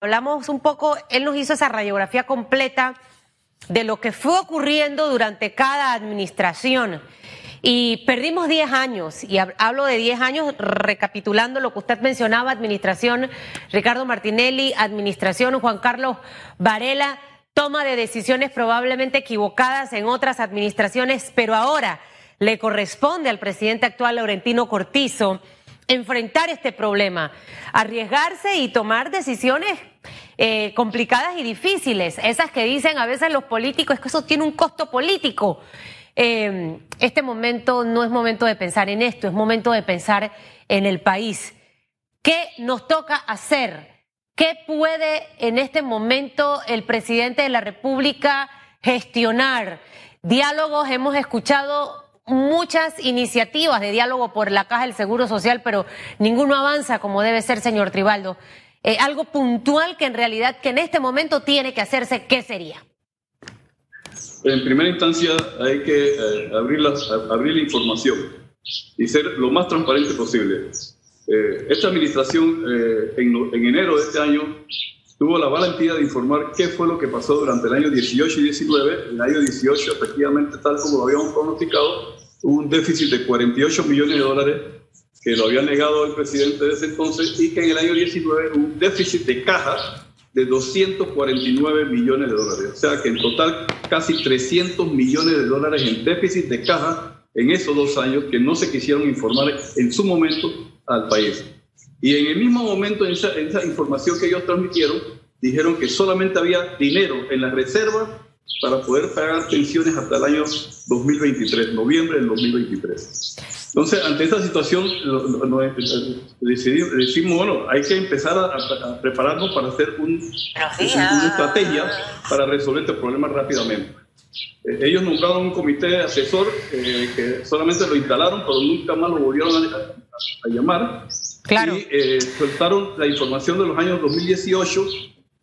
hablamos un poco, él nos hizo esa radiografía completa de lo que fue ocurriendo durante cada administración. Y perdimos 10 años, y hablo de 10 años recapitulando lo que usted mencionaba, administración Ricardo Martinelli, administración Juan Carlos Varela, toma de decisiones probablemente equivocadas en otras administraciones, pero ahora le corresponde al presidente actual Laurentino Cortizo enfrentar este problema, arriesgarse y tomar decisiones eh, complicadas y difíciles, esas que dicen a veces los políticos, es que eso tiene un costo político. Eh, este momento no es momento de pensar en esto, es momento de pensar en el país. ¿Qué nos toca hacer? ¿Qué puede en este momento el presidente de la República gestionar? Diálogos, hemos escuchado muchas iniciativas de diálogo por la Caja del Seguro Social, pero ninguno avanza como debe ser, señor Tribaldo. Eh, algo puntual que en realidad que en este momento tiene que hacerse, ¿qué sería? En primera instancia hay que eh, abrir, la, abrir la información y ser lo más transparente posible. Eh, esta administración en, en enero de este año tuvo la valentía de informar qué fue lo que pasó durante el año 18 y 19. En el año 18, efectivamente, tal como lo habíamos pronosticado, hubo un déficit de 48 millones de dólares que lo había negado el presidente de ese entonces y que en el año 19 hubo un déficit de caja de 249 millones de dólares. O sea que en total casi 300 millones de dólares en déficit de caja en esos dos años que no se quisieron informar en su momento al país. Y en el mismo momento, en esa, información que ellos transmitieron, dijeron que solamente había dinero en la reserva para poder pagar pensiones hasta el año 2023, noviembre del 2023. Entonces, ante esta situación, decidimos, decimos, bueno, hay que empezar a, prepararnos para hacer un, una estrategia para resolver este problema rápidamente. Eh, ellos nombraron un comité asesor eh, que solamente lo instalaron, pero nunca más lo volvieron a, llamar. Claro. Y eh, soltaron la información de los años 2018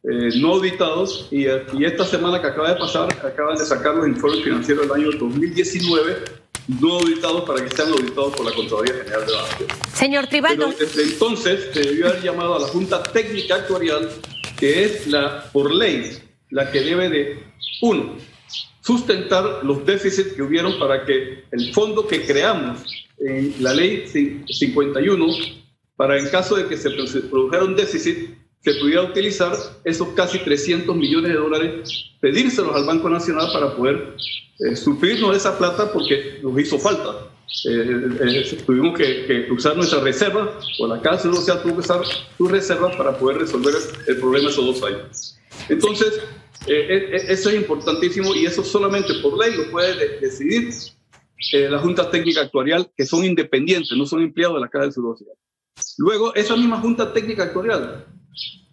no auditados y, y, esta semana que acaba de pasar acaban de sacar los informes financieros del año 2019 no auditados para que sean auditados por la Contraloría General de la Señor Tribaldo. desde entonces se debió haber llamado a la Junta Técnica Actuarial, que es la, por ley, la que debe de, uno, sustentar los déficits que hubieron para que el fondo que creamos en la ley 51, para en caso de que se produjera un déficit, se pudiera utilizar esos casi 300 millones de dólares, pedírselos al Banco Nacional para poder eh, suplirnos esa plata porque nos hizo falta. Eh, eh, tuvimos que, usar nuestra reserva, o la Casa Social tuvo que usar su reserva para poder resolver el problema esos dos años. Entonces, eh, eh, eso es importantísimo y eso solamente por ley lo puede decidir eh, la Junta Técnica Actuarial, que son independientes, no son empleados de la Caja del Seguro Social. Luego, esa misma Junta Técnica Actuarial,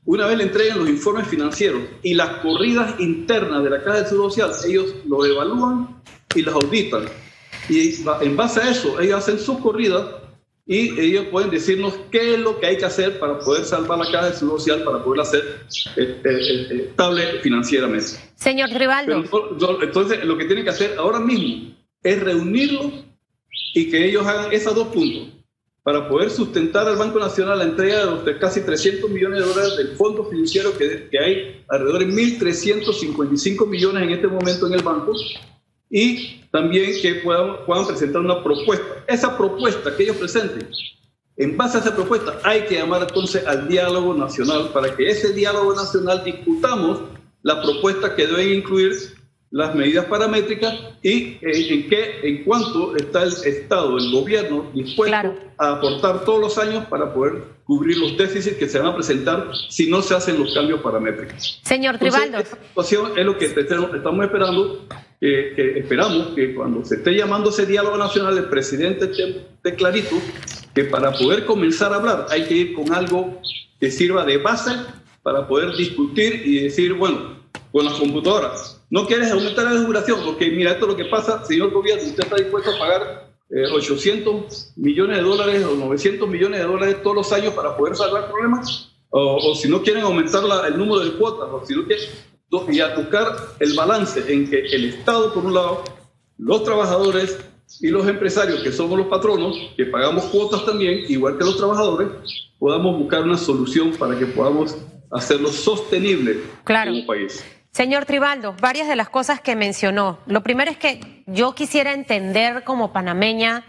una vez le entreguen los informes financieros y las corridas internas de la Caja del Seguro Social, ellos lo evalúan y las auditan. Y en base a eso, ellos hacen sus corridas y ellos pueden decirnos qué es lo que hay que hacer para poder salvar la caja de seguro social, para poder hacer eh, eh, eh, estable financieramente. Señor Rivaldo. entonces, lo que tienen que hacer ahora mismo es reunirlos y que ellos hagan esos dos puntos para poder sustentar al Banco Nacional la entrega de los casi 300 millones de dólares del fondo financiero que, que hay alrededor de 1.355 millones en este momento en el banco y también que puedan, puedan presentar una propuesta. Esa propuesta que ellos presenten, en base a esa propuesta hay que llamar entonces al diálogo nacional para que ese diálogo nacional discutamos la propuesta que deben incluir las medidas paramétricas y eh, en qué, en cuánto está el Estado, el gobierno dispuesto a aportar todos los años para poder cubrir los déficits que se van a presentar si no se hacen los cambios paramétricos. Señor Tribaldo. esta situación es lo que estamos esperando que, esperamos que cuando se esté llamando ese diálogo nacional, el presidente esté clarito que para poder comenzar a hablar hay que ir con algo que sirva de base para poder discutir y decir, bueno, con las computadoras, no quieres aumentar la duración, porque mira, esto es lo que pasa, señor gobierno, usted está dispuesto a pagar 800 eh, millones de dólares o 900 millones de dólares todos los años para poder salvar problemas, o, si no quieren aumentar el número de cuotas, o si no quieren, y a buscar el balance en que el Estado, por un lado, los trabajadores y los empresarios, que somos los patronos, que pagamos cuotas también, igual que los trabajadores, podamos buscar una solución para que podamos hacerlo sostenible claro. en un país. Señor Tribaldo, varias de las cosas que mencionó. Lo primero es que yo quisiera entender como panameña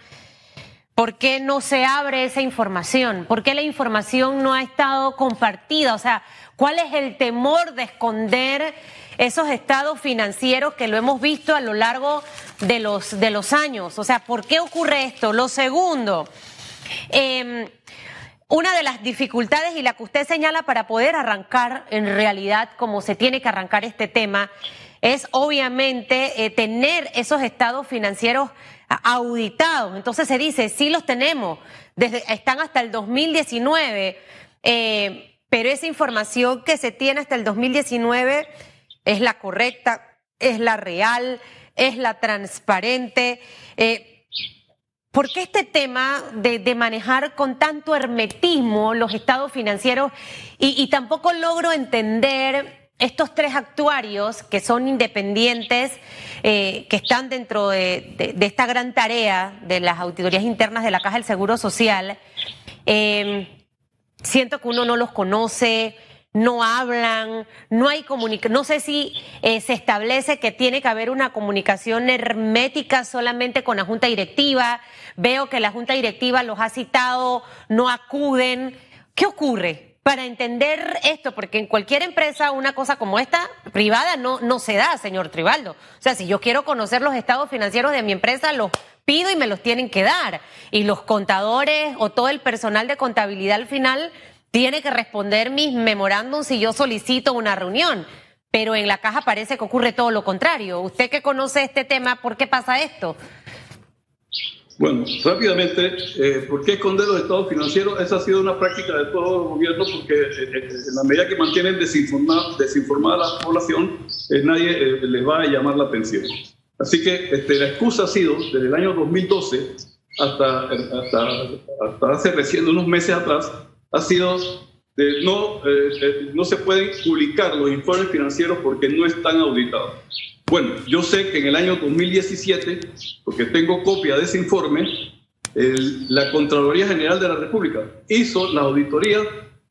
por qué no se abre esa información, por qué la información no ha estado compartida, o sea, cuál es el temor de esconder esos estados financieros que lo hemos visto a lo largo de los, de los años. O sea, ¿por qué ocurre esto? Lo segundo, eh, una de las dificultades y la que usted señala para poder arrancar en realidad como se tiene que arrancar este tema es obviamente eh, tener esos estados financieros auditados. Entonces se dice, sí los tenemos, están hasta el 2019, eh, pero esa información que se tiene hasta el 2019 es la correcta, es la real, es la transparente. Eh, ¿Por qué este tema de, manejar con tanto hermetismo los estados financieros y, tampoco logro entender estos tres actuarios que son independientes, eh, que están dentro de, esta gran tarea de las auditorías internas de la Caja del Seguro Social? Eh, siento que uno no los conoce, no hablan, no hay comunicación. No sé si eh, se establece que tiene que haber una comunicación hermética solamente con la Junta Directiva. Veo que la Junta Directiva los ha citado, no acuden. ¿Qué ocurre? Para entender esto, porque en cualquier empresa una cosa como esta, privada, no, no se da, señor Tribaldo. O sea, si yo quiero conocer los estados financieros de mi empresa, los pido y me los tienen que dar. Y los contadores o todo el personal de contabilidad al final tiene que responder mis memorándums si yo solicito una reunión. Pero en la caja parece que ocurre todo lo contrario. Usted que conoce este tema, ¿por qué pasa esto? Bueno, rápidamente, eh, ¿por qué esconder los estados financieros? Esa ha sido una práctica de todos los gobiernos porque eh, eh, en la medida que mantienen desinformada, desinformada a la población, nadie les va a llamar la atención. Así que este, la excusa ha sido, desde el año 2012 hasta, hasta, hasta hace recién unos meses atrás, ha sido de no, eh, no se pueden publicar los informes financieros porque no están auditados. Bueno, yo sé que en el año 2017, porque tengo copia de ese informe, la Contraloría General de la República hizo la auditoría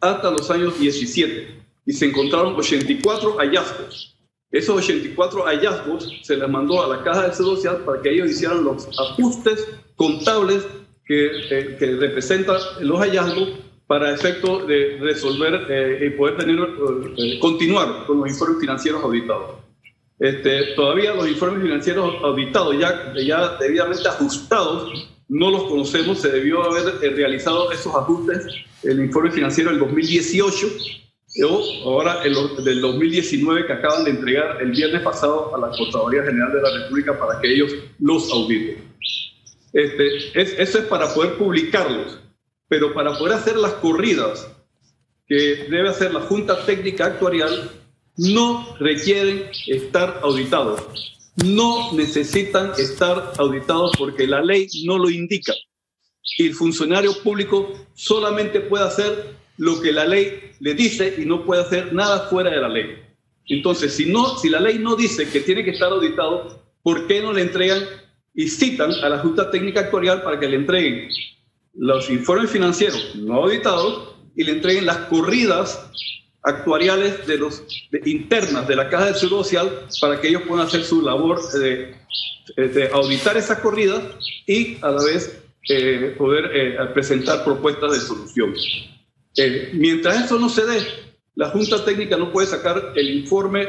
hasta los años 17 y se encontraron 84 hallazgos. Esos 84 hallazgos se les mandó a la Caja de Social para que ellos hicieran los ajustes contables que, eh, que representan los hallazgos para efecto de resolver eh, y poder tener, eh, continuar con los informes financieros auditados. Este, todavía los informes financieros auditados, ya, ya debidamente ajustados, no los conocemos, se debió haber eh, realizado esos ajustes, el informe financiero del 2018 o ahora el del 2019 que acaban de entregar el viernes pasado a la Contraloría General de la República para que ellos los auditen. Este, es, eso es para poder publicarlos pero para poder hacer las corridas que debe hacer la Junta Técnica Actuarial, no requieren estar auditados. No necesitan estar auditados porque la ley no lo indica. El funcionario público solamente puede hacer lo que la ley le dice y no puede hacer nada fuera de la ley. Entonces, si, no, si la ley no dice que tiene que estar auditado, ¿por qué no le entregan y citan a la Junta Técnica Actuarial para que le entreguen los informes financieros no auditados y le entreguen las corridas actuariales de los internas de la Caja de Seguro Social para que ellos puedan hacer su labor de, auditar esas corridas y a la vez eh, poder eh, presentar propuestas de solución. Eh, mientras eso no se dé, la Junta Técnica no puede sacar el informe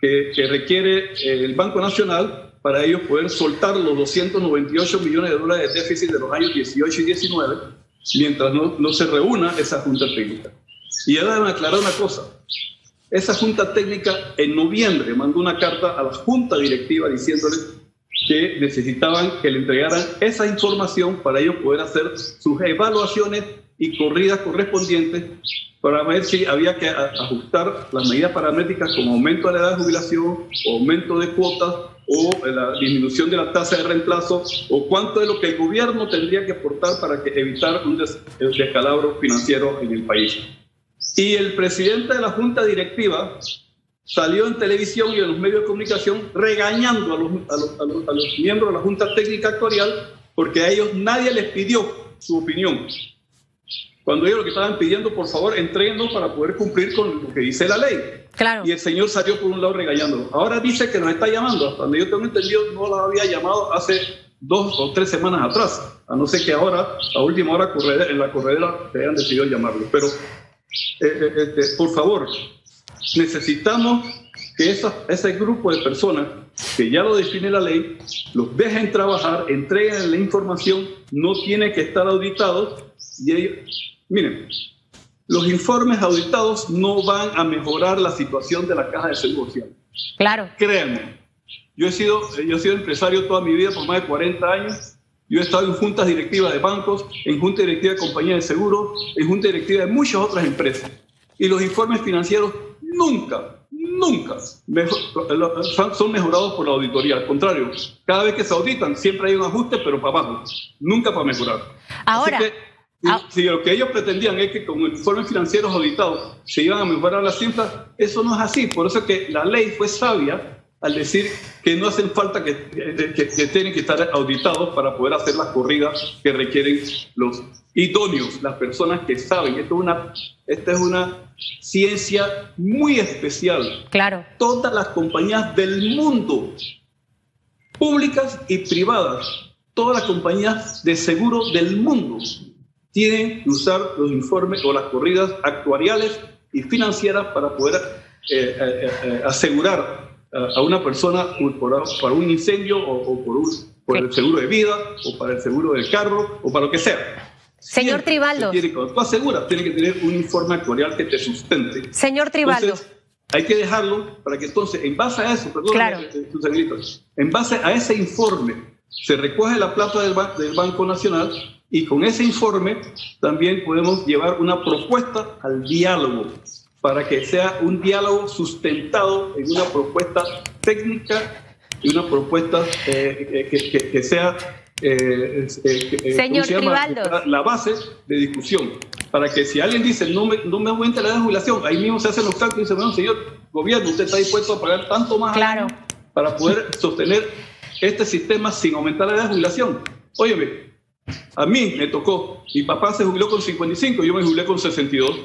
que requiere el Banco Nacional para ellos poder soltar los 298 millones de dólares de déficit de los años 18 y 19 mientras no, no se reúna esa junta técnica. Y ahora me aclarar una cosa. Esa junta técnica en noviembre mandó una carta a la junta directiva diciéndole que necesitaban que le entregaran esa información para ellos poder hacer sus evaluaciones y corridas correspondientes para ver si había que ajustar las medidas paramétricas como aumento de la edad de jubilación, aumento de cuotas o la disminución de la tasa de reemplazo o cuánto es lo que el gobierno tendría que aportar para que evitar un descalabro financiero en el país. Y el presidente de la junta directiva salió en televisión y en los medios de comunicación regañando a los, a los, a los miembros de la junta técnica actuarial porque a ellos nadie les pidió su opinión. cuando ellos lo que estaban pidiendo, por favor, entréguenos para poder cumplir con lo que dice la ley. Claro. Y el señor salió por un lado regañándolo. Ahora dice que nos está llamando. Hasta donde yo tengo entendido, no la había llamado hace dos o tres semanas atrás. A no ser que ahora, a última hora, en la corredera, se hayan decidido llamarlo. Pero, eh, eh, este, por favor, necesitamos que ese grupo de personas que ya lo define la ley, los dejen trabajar, entreguen la información, no tiene que estar auditados y ellos, miren, los informes auditados no van a mejorar la situación de la caja de seguro social. Claro. Créanme, yo he sido, yo he sido empresario toda mi vida por más de 40 años. Yo he estado en juntas directivas de bancos, en junta directiva de compañías de seguros, en junta directiva de muchas otras empresas. Y los informes financieros nunca, nunca son mejorados por la auditoría. Al contrario, cada vez que se auditan siempre hay un ajuste, pero para abajo, nunca para mejorar. Ahora, si lo que ellos pretendían es que con informes financieros auditados se iban a mejorar las cifras, eso no es así. Por eso es que la ley fue sabia al decir que no hacen falta que, que, tienen que estar auditados para poder hacer las corridas que requieren los idóneos, las personas que saben. Esto es una, esta es una ciencia muy especial. Claro. Todas las compañías del mundo, públicas y privadas, todas las compañías de seguro del mundo tienen que usar los informes o las corridas actuariales y financieras para poder eh, eh, eh, asegurar a una persona por, para un incendio o, por, por el seguro de vida o para el seguro del carro o para lo que sea. Señor Tribaldo. cuando tú aseguras, tiene que tener un informe actuarial que te sustente. Señor Tribaldo. hay que dejarlo para que entonces, en base a eso, perdón, claro. en base a ese informe, se recoge la plata del, del Banco Nacional y con ese informe también podemos llevar una propuesta al diálogo para que sea un diálogo sustentado en una propuesta técnica y una propuesta eh, que, que, sea eh, eh, Señor la base de discusión. Para que si alguien dice no me, no me aumenta la jubilación, ahí mismo se hacen los cálculos y dice, bueno, señor gobierno, usted está dispuesto a pagar tanto más claro. para poder sostener este sistema sin aumentar la edad de jubilación. Óyeme, a mí me tocó, mi papá se jubiló con 55, yo me jubilé con 62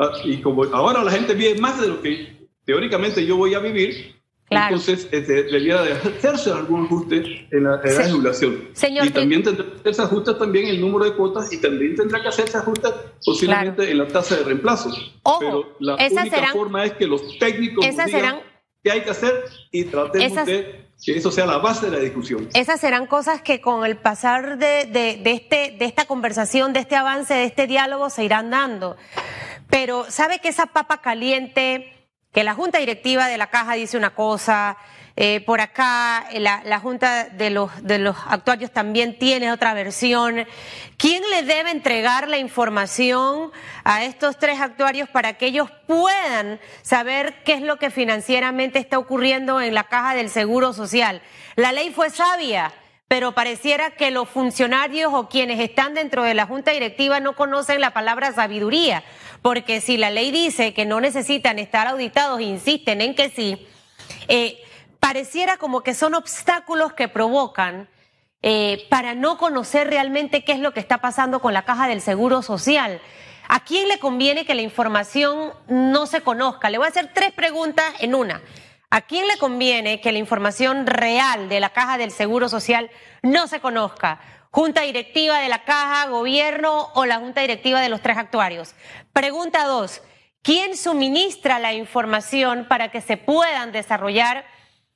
Ah, y como ahora la gente vive más de lo que teóricamente yo voy a vivir, entonces este, debería de hacerse algún ajuste en la edad de jubilación. y también tendrá que hacerse ajuste también el número de cuotas y también tendrá que hacerse ajuste posiblemente en la tasa de reemplazo. Pero la única forma es que los técnicos esas digan qué hay que hacer y tratemos de que eso sea la base de la discusión. Esas serán cosas que con el pasar de, de, de, este, de esta conversación, de este avance, de este diálogo, se irán dando. Pero sabe que esa papa caliente, que la junta directiva de la caja dice una cosa, eh, por acá la, la, junta de los, actuarios también tiene otra versión. ¿Quién le debe entregar la información a estos tres actuarios para que ellos puedan saber qué es lo que financieramente está ocurriendo en la caja del Seguro Social? La ley fue sabia pero pareciera que los funcionarios o quienes están dentro de la junta directiva no conocen la palabra sabiduría, porque si la ley dice que no necesitan estar auditados insisten en que sí, eh, pareciera como que son obstáculos que provocan eh, para no conocer realmente qué es lo que está pasando con la caja del Seguro Social. ¿A quién le conviene que la información no se conozca? Le voy a hacer tres preguntas en una. ¿A quién le conviene que la información real de la caja del Seguro Social no se conozca? Junta directiva de la caja, gobierno o la junta directiva de los tres actuarios. Pregunta dos, ¿quién suministra la información para que se puedan desarrollar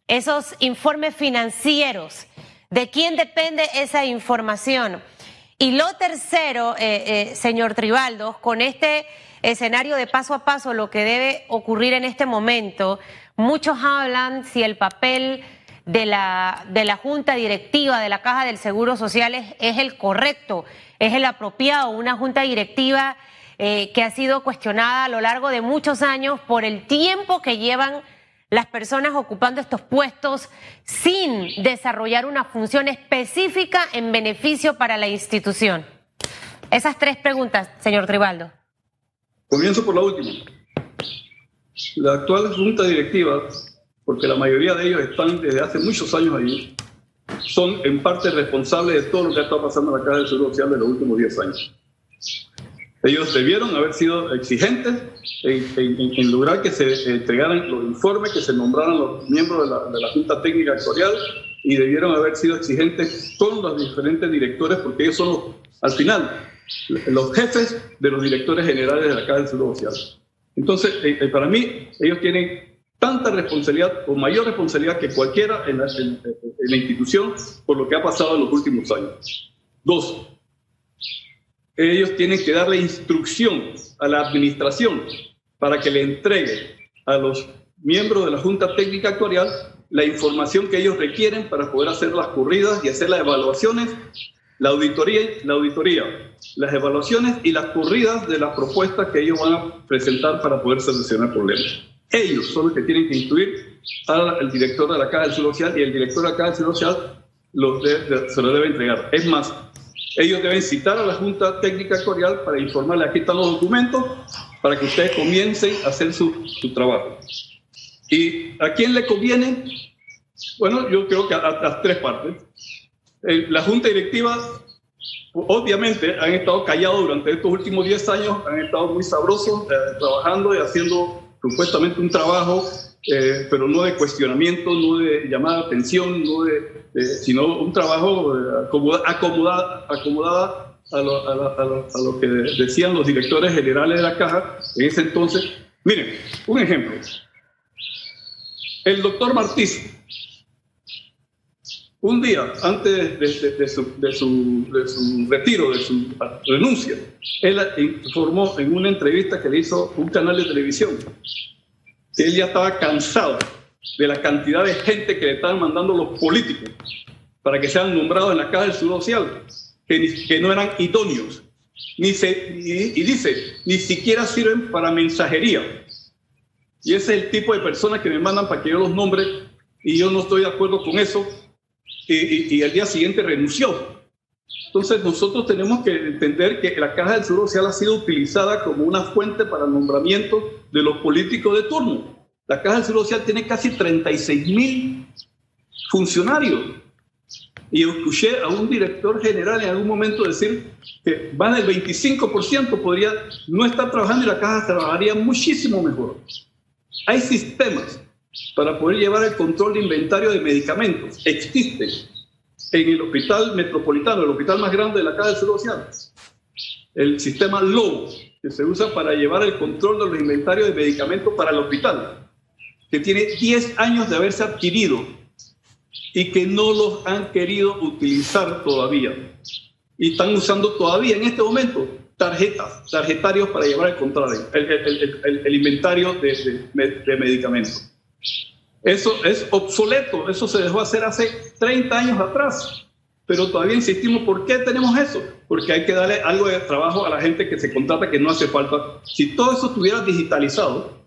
esos informes financieros? ¿De quién depende esa información? Y lo tercero, eh, eh, señor Tribaldo, con este escenario de paso a paso, lo que debe ocurrir en este momento, Muchos hablan si el papel de la, de la Junta Directiva de la Caja del Seguro Social es, el correcto, es el apropiado, una Junta Directiva eh, que ha sido cuestionada a lo largo de muchos años por el tiempo que llevan las personas ocupando estos puestos sin desarrollar una función específica en beneficio para la institución. Esas tres preguntas, señor Tribaldo. Comienzo por la última. La actual junta directiva, porque la mayoría de ellos están desde hace muchos años allí, son en parte responsables de todo lo que ha estado pasando en la Caja del Seguro Social de los últimos 10 años. Ellos debieron haber sido exigentes en, lograr que se entregaran los informes, que se nombraran los miembros de la, Junta Técnica Actuarial y debieron haber sido exigentes con los diferentes directores, porque ellos son, al final, los jefes de los directores generales de la Caja del Seguro Social. Entonces, eh, eh, para mí, ellos tienen tanta responsabilidad o mayor responsabilidad que cualquiera en la, en la institución por lo que ha pasado en los últimos años. Dos, ellos tienen que darle instrucción a la administración para que le entregue a los miembros de la Junta Técnica Actuarial la información que ellos requieren para poder hacer las corridas y hacer las evaluaciones, la auditoría, la auditoría, las evaluaciones y las corridas de las propuestas que ellos van a presentar para poder solucionar problemas. Ellos son los que tienen que instruir al director de la Caja del Seguro Social y el director de la Caja del Seguro Social se lo debe entregar. Es más, ellos deben citar a la Junta Técnica Actuarial para informarle, aquí están los documentos, para que ustedes comiencen a hacer su, trabajo. ¿Y a quién le conviene? Bueno, yo creo que a, las tres partes. la Junta Directiva, obviamente, han estado callados durante estos últimos 10 años, han estado muy sabrosos, eh, trabajando y haciendo supuestamente un trabajo eh, pero no de cuestionamiento, no de llamada de atención, no de, sino un trabajo eh, acomodada, acomodada a, lo, que decían los directores generales de la caja en ese entonces. Miren, un ejemplo. El doctor Martí, un día antes de, su, de, su, de, su, retiro, de su renuncia, él informó en una entrevista que le hizo un canal de televisión él ya estaba cansado de la cantidad de gente que le estaban mandando los políticos para que sean nombrados en la Caja del Seguro Social, que, no eran idóneos, ni se, y, dice, ni siquiera sirven para mensajería. Y ese es el tipo de personas que me mandan para que yo los nombre y yo no estoy de acuerdo con eso y, y, y al día siguiente renunció. Entonces nosotros tenemos que entender que la Caja del Seguro Social ha sido utilizada como una fuente para el nombramiento de los políticos de turno. La Caja del Seguro Social tiene casi 36 mil funcionarios. Y escuché a un director general en algún momento decir que van el 25% podría no estar trabajando y la caja trabajaría muchísimo mejor. Hay sistemas para poder llevar el control de inventario de medicamentos. Existen en el hospital metropolitano, el hospital más grande de la Caja del Seguro Social. El sistema LOBO, que se usa para llevar el control de los inventarios de medicamentos para el hospital, que tiene 10 años de haberse adquirido y que no los han querido utilizar todavía. Y están usando todavía en este momento tarjetas, tarjetarios para llevar el control, el, inventario de, de medicamentos. Eso es obsoleto, eso se dejó hacer hace 30 años atrás. Pero todavía insistimos, ¿por qué tenemos eso? Porque hay que darle algo de trabajo a la gente que se contrata que no hace falta. Si todo eso estuviera digitalizado,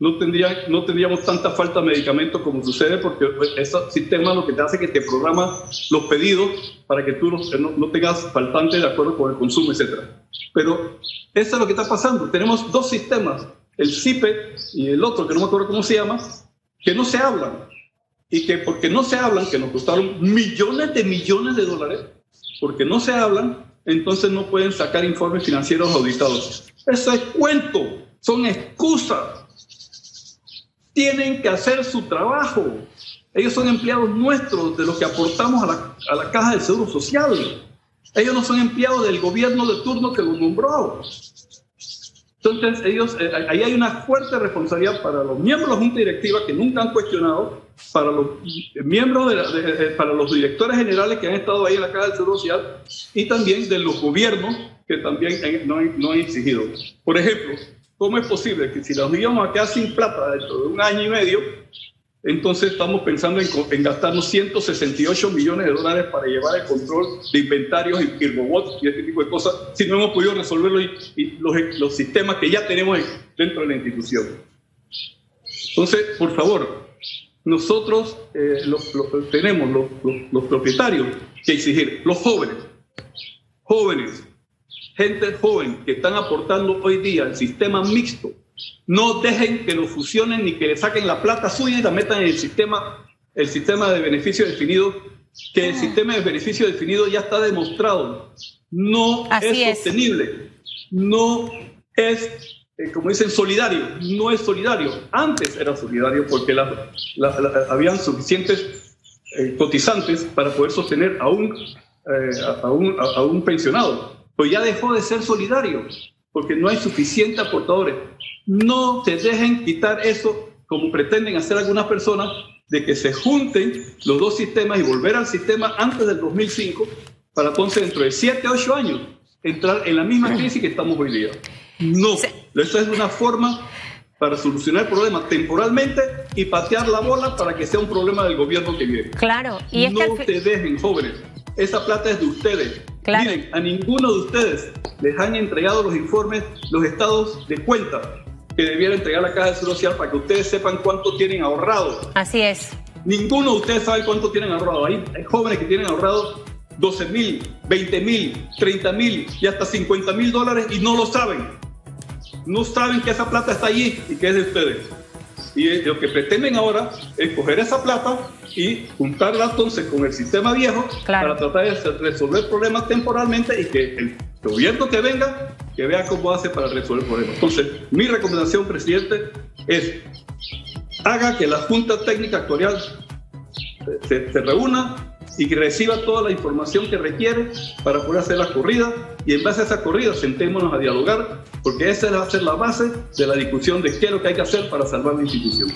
no, tendría, no tendríamos tanta falta de medicamentos como sucede porque ese sistema lo que te hace es que te programa los pedidos para que tú no, no tengas faltante de acuerdo con el consumo, etc. Pero eso es lo que está pasando. Tenemos dos sistemas, el CIPE y el otro, que no me acuerdo cómo se llama, que no se hablan y que porque no se hablan, que nos costaron millones de millones de dólares, porque no se hablan, entonces no pueden sacar informes financieros auditados. Eso es cuento, son excusas. Tienen que hacer su trabajo. Ellos son empleados nuestros, de los que aportamos a la, a la caja del Seguro Social. Ellos no son empleados del gobierno de turno que los nombró. Entonces, ellos, eh, ahí hay una fuerte responsabilidad para los miembros de la Junta Directiva que nunca han cuestionado, para los miembros, de, para los directores generales que han estado ahí en la Caja del Seguro Social y también de los gobiernos que también no, han, exigido. Por ejemplo, ¿cómo es posible que si los íbamos a quedar sin plata dentro de un año y medio, entonces estamos pensando en, gastarnos 168 millones de dólares para llevar el control de inventarios y, robots y este tipo de cosas, si no hemos podido resolverlo y, los, los, sistemas que ya tenemos dentro de la institución. Entonces, por favor, nosotros eh, tenemos los, los propietarios que exigir, los jóvenes, jóvenes, gente joven que están aportando hoy día al sistema mixto no dejen que lo fusionen ni que le saquen la plata suya y la metan en el sistema, el sistema de beneficio definido, que el sistema de beneficio definido ya está demostrado. No es, sostenible. no es eh, como dicen, solidario. No es solidario. Antes era solidario porque habían suficientes eh, cotizantes para poder sostener a un, eh, a, un, a, un, pensionado. Pues ya dejó de ser solidario porque no hay suficientes aportadores. No se dejen quitar eso como pretenden hacer algunas personas de que se junten los dos sistemas y volver al sistema antes del 2005 para entonces dentro de 7, 8 años entrar en la misma crisis que estamos hoy día. No, esto es una forma para solucionar el problema temporalmente y patear la bola para que sea un problema del gobierno que viene. Claro, y es no te dejen, jóvenes. Esa plata es de ustedes. Miren, a ninguno de ustedes les han entregado los informes, los estados de cuenta que debiera entregar la Caja de Seguro Social para que ustedes sepan cuánto tienen ahorrado. Así es. Ninguno de ustedes sabe cuánto tienen ahorrado. Hay, jóvenes que tienen ahorrado 12 mil, 20 mil, 30 mil y hasta 50 mil dólares y no lo saben no saben que esa plata está allí y que es de ustedes. Y lo que pretenden ahora es coger esa plata y juntarla entonces con el sistema viejo para tratar de resolver problemas temporalmente y que el gobierno que venga, que vea cómo hace para resolver problemas. Entonces, mi recomendación, presidente, es haga que la Junta Técnica Actuarial se, se reúna, y que reciba toda la información que requiere para poder hacer la corrida y en base a esa corrida sentémonos a dialogar porque esa va a ser la base de la discusión de qué es lo que hay que hacer para salvar la institución.